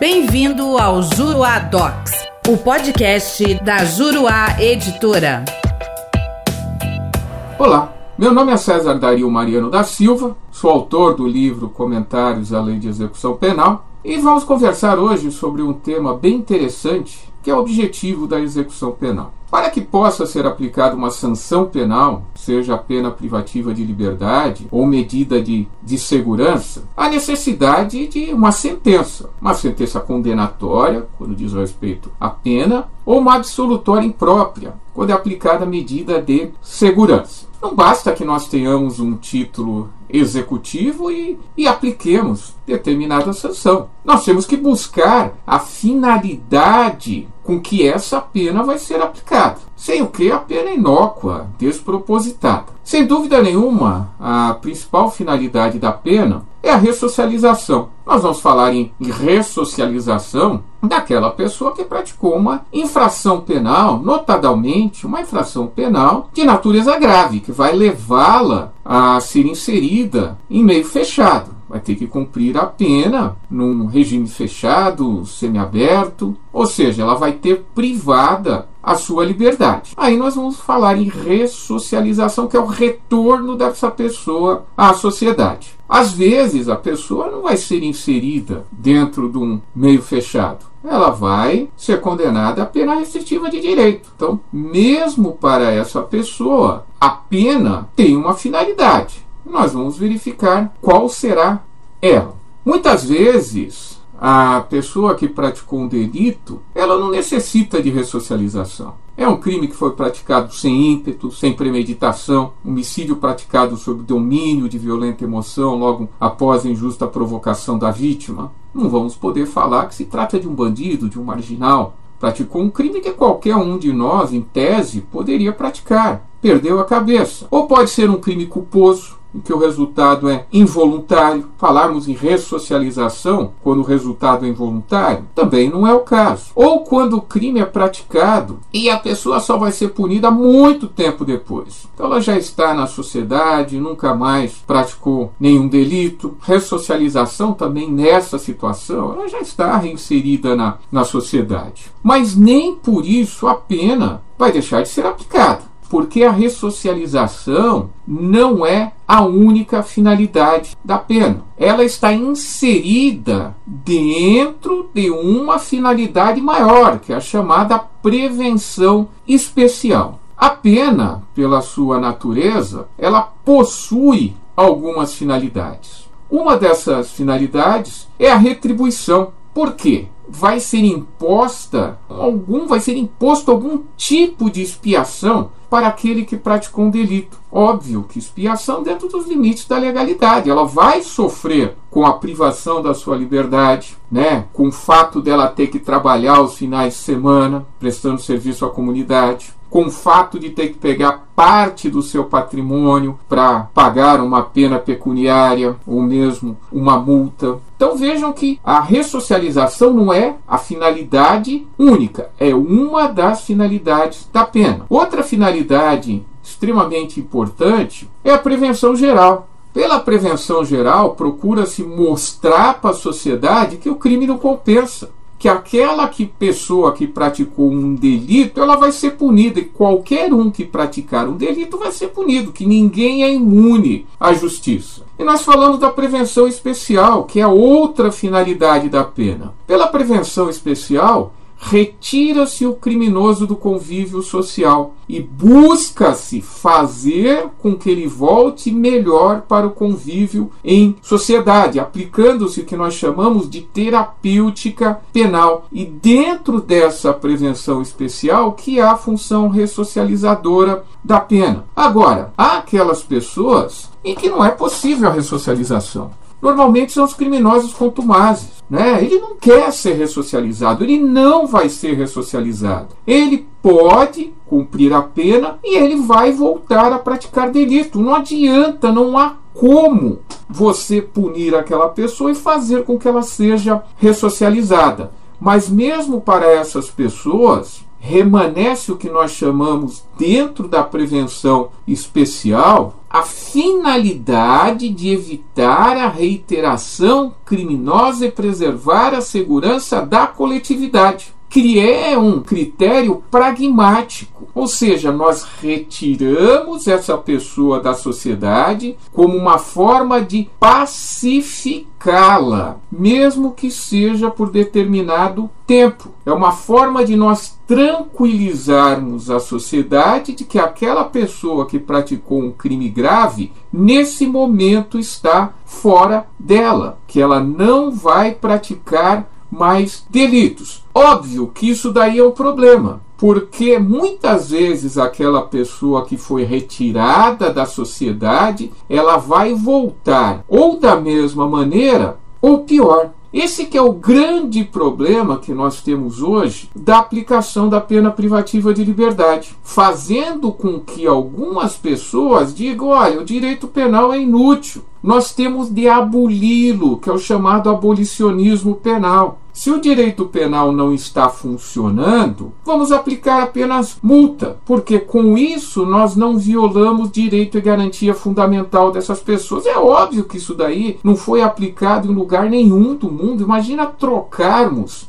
Bem-vindo ao Juruá Docs, o podcast da Juruá Editora. Olá, meu nome é César Dario Mariano da Silva, sou autor do livro Comentários à Lei de Execução Penal e vamos conversar hoje sobre um tema bem interessante que é o objetivo da execução penal. Para que possa ser aplicada uma sanção penal, seja a pena privativa de liberdade ou medida de, de segurança, há necessidade de uma sentença. Uma sentença condenatória, quando diz respeito à pena, ou uma absolutória imprópria, quando é aplicada a medida de segurança. Não basta que nós tenhamos um título executivo e, e, apliquemos determinada sanção. Nós temos que buscar a finalidade com que essa pena vai ser aplicada. Sem o que a pena inócua, despropositada. Sem dúvida nenhuma, a principal finalidade da pena é a ressocialização. Nós vamos falar em ressocialização daquela pessoa que praticou uma infração penal, notadamente uma infração penal de natureza grave, que vai levá-la a ser inserida em meio fechado vai ter que cumprir a pena num regime fechado, semiaberto, ou seja, ela vai ter privada a sua liberdade. Aí nós vamos falar em ressocialização, que é o retorno dessa pessoa à sociedade. Às vezes a pessoa não vai ser inserida dentro de um meio fechado. Ela vai ser condenada a pena restritiva de direito. Então, mesmo para essa pessoa, a pena tem uma finalidade nós vamos verificar qual será ela. Muitas vezes, a pessoa que praticou um delito, ela não necessita de ressocialização. É um crime que foi praticado sem ímpeto, sem premeditação, homicídio praticado sob domínio de violenta emoção logo após a injusta provocação da vítima. Não vamos poder falar que se trata de um bandido, de um marginal. Praticou um crime que qualquer um de nós, em tese, poderia praticar. Perdeu a cabeça. Ou pode ser um crime culposo, em que o resultado é involuntário. Falarmos em ressocialização quando o resultado é involuntário também não é o caso. Ou quando o crime é praticado e a pessoa só vai ser punida muito tempo depois. Então ela já está na sociedade, nunca mais praticou nenhum delito. Ressocialização também nessa situação, ela já está reinserida na, na sociedade. Mas nem por isso a pena vai deixar de ser aplicada porque a ressocialização não é a única finalidade da pena. Ela está inserida dentro de uma finalidade maior, que é a chamada prevenção especial. A pena, pela sua natureza, ela possui algumas finalidades. Uma dessas finalidades é a retribuição. Por quê? Vai ser imposta algum, vai ser imposto algum tipo de expiação para aquele que praticou um delito. Óbvio que expiação dentro dos limites da legalidade. Ela vai sofrer com a privação da sua liberdade, né? com o fato dela ter que trabalhar aos finais de semana, prestando serviço à comunidade, com o fato de ter que pegar parte do seu patrimônio para pagar uma pena pecuniária ou mesmo uma multa. Então vejam que a ressocialização não é a finalidade única, é uma das finalidades da pena. Outra finalidade extremamente importante é a prevenção geral. Pela prevenção geral, procura-se mostrar para a sociedade que o crime não compensa que aquela que pessoa que praticou um delito, ela vai ser punida e qualquer um que praticar um delito vai ser punido, que ninguém é imune à justiça. E nós falamos da prevenção especial, que é outra finalidade da pena. Pela prevenção especial, retira-se o criminoso do convívio social e busca-se fazer com que ele volte melhor para o convívio em sociedade, aplicando-se o que nós chamamos de terapêutica penal. E dentro dessa prevenção especial que há a função ressocializadora da pena. Agora, há aquelas pessoas em que não é possível a ressocialização normalmente são os criminosos contumazes. Né? Ele não quer ser ressocializado, ele não vai ser ressocializado. Ele pode cumprir a pena e ele vai voltar a praticar delito. Não adianta, não há como você punir aquela pessoa e fazer com que ela seja ressocializada. Mas mesmo para essas pessoas, remanesce o que nós chamamos dentro da prevenção especial a finalidade de evitar a reiteração criminosa e preservar a segurança da coletividade que é um critério pragmático, ou seja, nós retiramos essa pessoa da sociedade como uma forma de pacificá-la, mesmo que seja por determinado tempo. É uma forma de nós tranquilizarmos a sociedade de que aquela pessoa que praticou um crime grave, nesse momento está fora dela, que ela não vai praticar mais delitos. Óbvio que isso daí é um problema, porque muitas vezes aquela pessoa que foi retirada da sociedade, ela vai voltar ou da mesma maneira ou pior. Esse que é o grande problema que nós temos hoje da aplicação da pena privativa de liberdade, fazendo com que algumas pessoas digam: olha, o direito penal é inútil, nós temos de aboli-lo, que é o chamado abolicionismo penal. Se o direito penal não está funcionando, vamos aplicar apenas multa, porque com isso nós não violamos direito e garantia fundamental dessas pessoas. É óbvio que isso daí não foi aplicado em lugar nenhum do mundo. Imagina trocarmos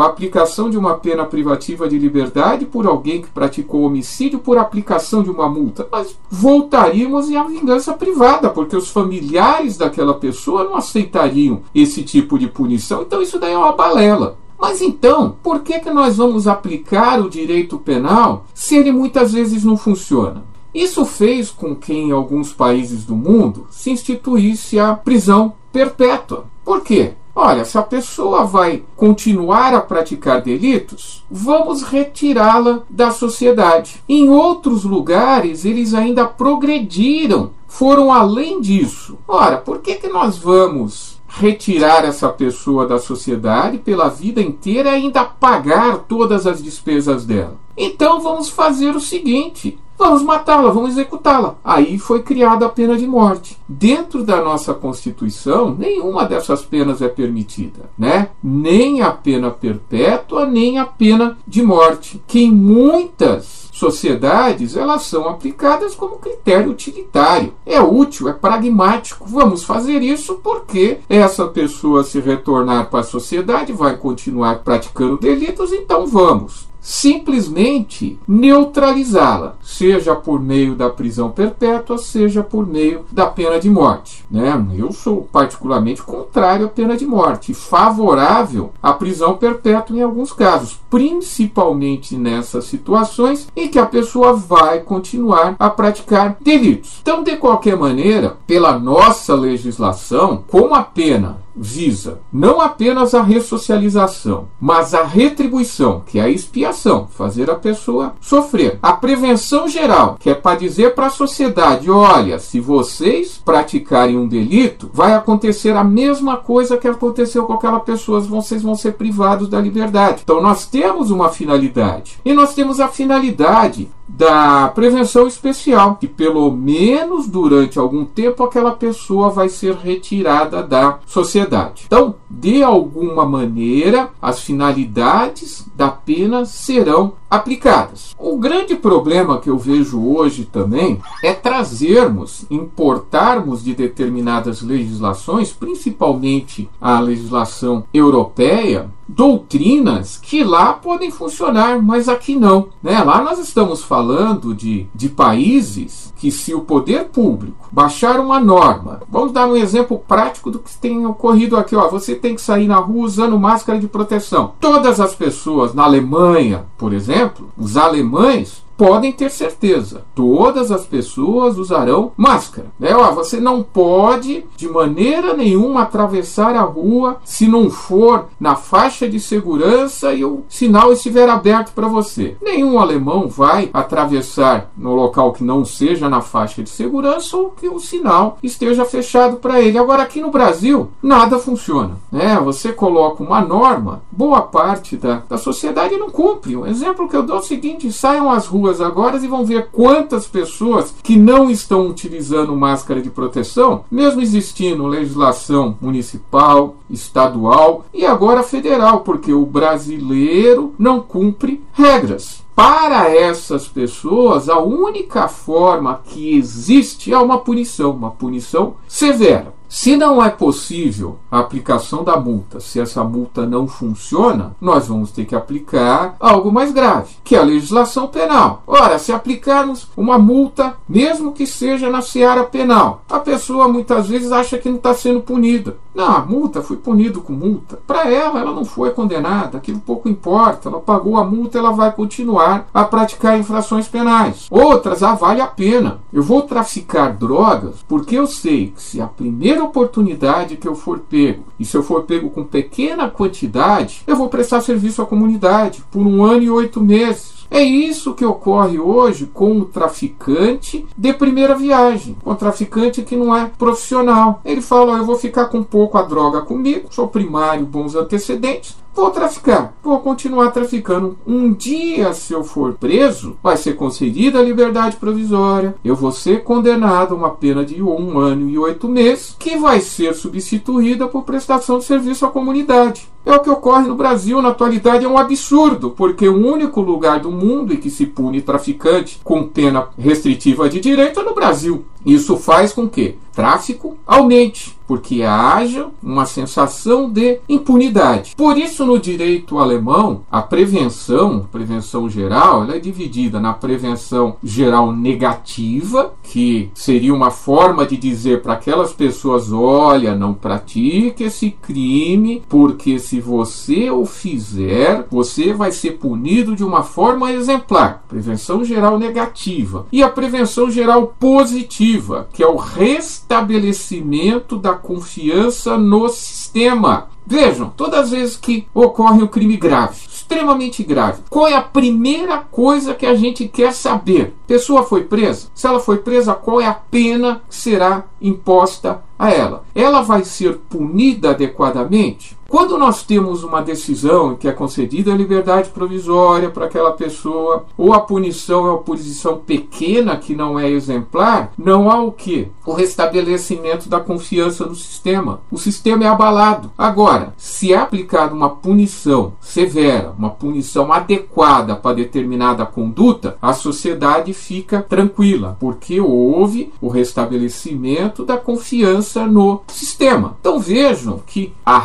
a aplicação de uma pena privativa de liberdade por alguém que praticou homicídio por aplicação de uma multa. Nós voltaríamos à vingança privada, porque os familiares daquela pessoa não aceitariam esse tipo de punição. Então isso daí é uma balela. Mas então, por que, que nós vamos aplicar o direito penal se ele muitas vezes não funciona? Isso fez com que em alguns países do mundo se instituísse a prisão perpétua. Por quê? Olha, se a pessoa vai continuar a praticar delitos, vamos retirá-la da sociedade. Em outros lugares, eles ainda progrediram, foram além disso. Ora, por que, que nós vamos retirar essa pessoa da sociedade pela vida inteira e ainda pagar todas as despesas dela? Então vamos fazer o seguinte: Vamos matá-la, vamos executá-la. Aí foi criada a pena de morte. Dentro da nossa Constituição, nenhuma dessas penas é permitida, né? Nem a pena perpétua, nem a pena de morte, que em muitas sociedades elas são aplicadas como critério utilitário. É útil, é pragmático. Vamos fazer isso porque essa pessoa se retornar para a sociedade vai continuar praticando delitos, então vamos simplesmente neutralizá-la, seja por meio da prisão perpétua, seja por meio da pena de morte. Né? Eu sou particularmente contrário à pena de morte, favorável à prisão perpétua em alguns casos, principalmente nessas situações em que a pessoa vai continuar a praticar delitos. Então, de qualquer maneira, pela nossa legislação, como a pena visa não apenas a ressocialização, mas a retribuição, que é a expiação, fazer a pessoa sofrer. A prevenção geral, que é para dizer para a sociedade: olha, se vocês praticarem um delito, vai acontecer a mesma coisa que aconteceu com aquela pessoa, vocês vão ser privados da liberdade. Então nós temos uma finalidade. E nós temos a finalidade da prevenção especial, que pelo menos durante algum tempo aquela pessoa vai ser retirada da sociedade. Então, de alguma maneira, as finalidades da pena serão aplicadas. O grande problema que eu vejo hoje também é trazermos, importarmos de determinadas legislações, principalmente a legislação europeia, doutrinas que lá podem funcionar, mas aqui não. Né? Lá nós estamos falando de, de países que, se o poder público baixar uma norma, vamos dar um exemplo prático do que tem ocorrido aqui: ó, você tem que sair na rua usando máscara de proteção. Todas as pessoas na Alemanha, por exemplo, os alemães podem ter certeza, todas as pessoas usarão máscara. Né? Ó, você não pode de maneira nenhuma atravessar a rua se não for na faixa de segurança e o sinal estiver aberto para você. Nenhum alemão vai atravessar no local que não seja na faixa de segurança ou que o sinal esteja fechado para ele. Agora aqui no Brasil nada funciona. Né? Você coloca uma norma, boa parte da, da sociedade não cumpre. Um exemplo que eu dou é o seguinte: saiam às ruas agora e vão ver quantas pessoas que não estão utilizando máscara de proteção, mesmo existindo legislação municipal, estadual e agora federal, porque o brasileiro não cumpre regras. Para essas pessoas, a única forma que existe é uma punição, uma punição severa. Se não é possível a aplicação da multa, se essa multa não funciona, nós vamos ter que aplicar algo mais grave, que é a legislação penal. Ora, se aplicarmos uma multa, mesmo que seja na seara penal, a pessoa muitas vezes acha que não está sendo punida. Não, a multa foi punido com multa. Para ela, ela não foi condenada, aquilo pouco importa. Ela pagou a multa, ela vai continuar a praticar infrações penais. Outras, ah, vale a pena. Eu vou traficar drogas porque eu sei que se a primeira primeira oportunidade que eu for pego, e se eu for pego com pequena quantidade, eu vou prestar serviço à comunidade por um ano e oito meses. É isso que ocorre hoje com o traficante de primeira viagem, com o traficante que não é profissional. Ele fala: Eu vou ficar com pouco a droga comigo, sou primário, bons antecedentes, vou traficar, vou continuar traficando. Um dia, se eu for preso, vai ser concedida a liberdade provisória, eu vou ser condenado a uma pena de um ano e oito meses, que vai ser substituída por prestação de serviço à comunidade. É o que ocorre no Brasil na atualidade, é um absurdo, porque o único lugar do mundo em que se pune traficante com pena restritiva de direito é no Brasil. Isso faz com que tráfico aumente, porque haja uma sensação de impunidade. Por isso, no direito alemão, a prevenção, prevenção geral, ela é dividida na prevenção geral negativa, que seria uma forma de dizer para aquelas pessoas: olha, não pratique esse crime, porque se você o fizer, você vai ser punido de uma forma exemplar. Prevenção geral negativa. E a prevenção geral positiva, que é o restabelecimento da confiança no sistema. Vejam, todas as vezes que ocorre um crime grave, extremamente grave, qual é a primeira coisa que a gente quer saber? Pessoa foi presa? Se ela foi presa, qual é a pena que será imposta a ela? Ela vai ser punida adequadamente? Quando nós temos uma decisão que é concedida a liberdade provisória para aquela pessoa, ou a punição é uma punição pequena que não é exemplar, não há o que? O restabelecimento da confiança no sistema. O sistema é abalado. Agora, se é aplicada uma punição severa, uma punição adequada para determinada conduta, a sociedade fica tranquila, porque houve o restabelecimento da confiança no sistema. Então vejam que a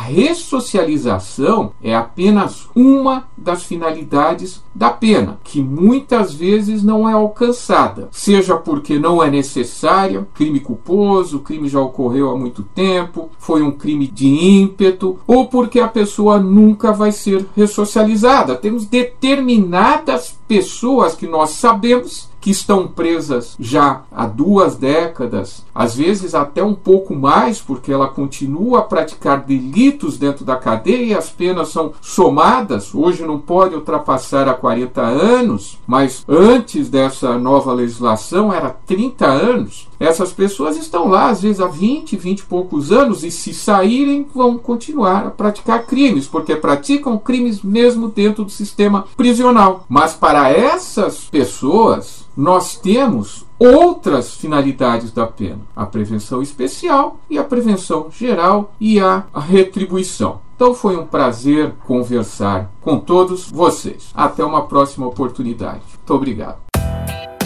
ressocialização é apenas uma das finalidades da pena, que muitas vezes não é alcançada, seja porque não é necessária, crime culposo, crime já ocorreu há muito tempo, foi um crime de ímpeto, ou porque a pessoa nunca vai ser ressocializada. Temos determinadas pessoas que nós sabemos que estão presas já há duas décadas, às vezes até um pouco mais, porque ela continua a praticar delitos dentro da cadeia e as penas são somadas. Hoje não pode ultrapassar a 40 anos, mas antes dessa nova legislação era 30 anos. Essas pessoas estão lá, às vezes há 20, 20 e poucos anos, e se saírem, vão continuar a praticar crimes, porque praticam crimes mesmo dentro do sistema prisional. Mas para essas pessoas, nós temos outras finalidades da pena: a prevenção especial e a prevenção geral e a retribuição. Então foi um prazer conversar com todos vocês. Até uma próxima oportunidade. Muito obrigado.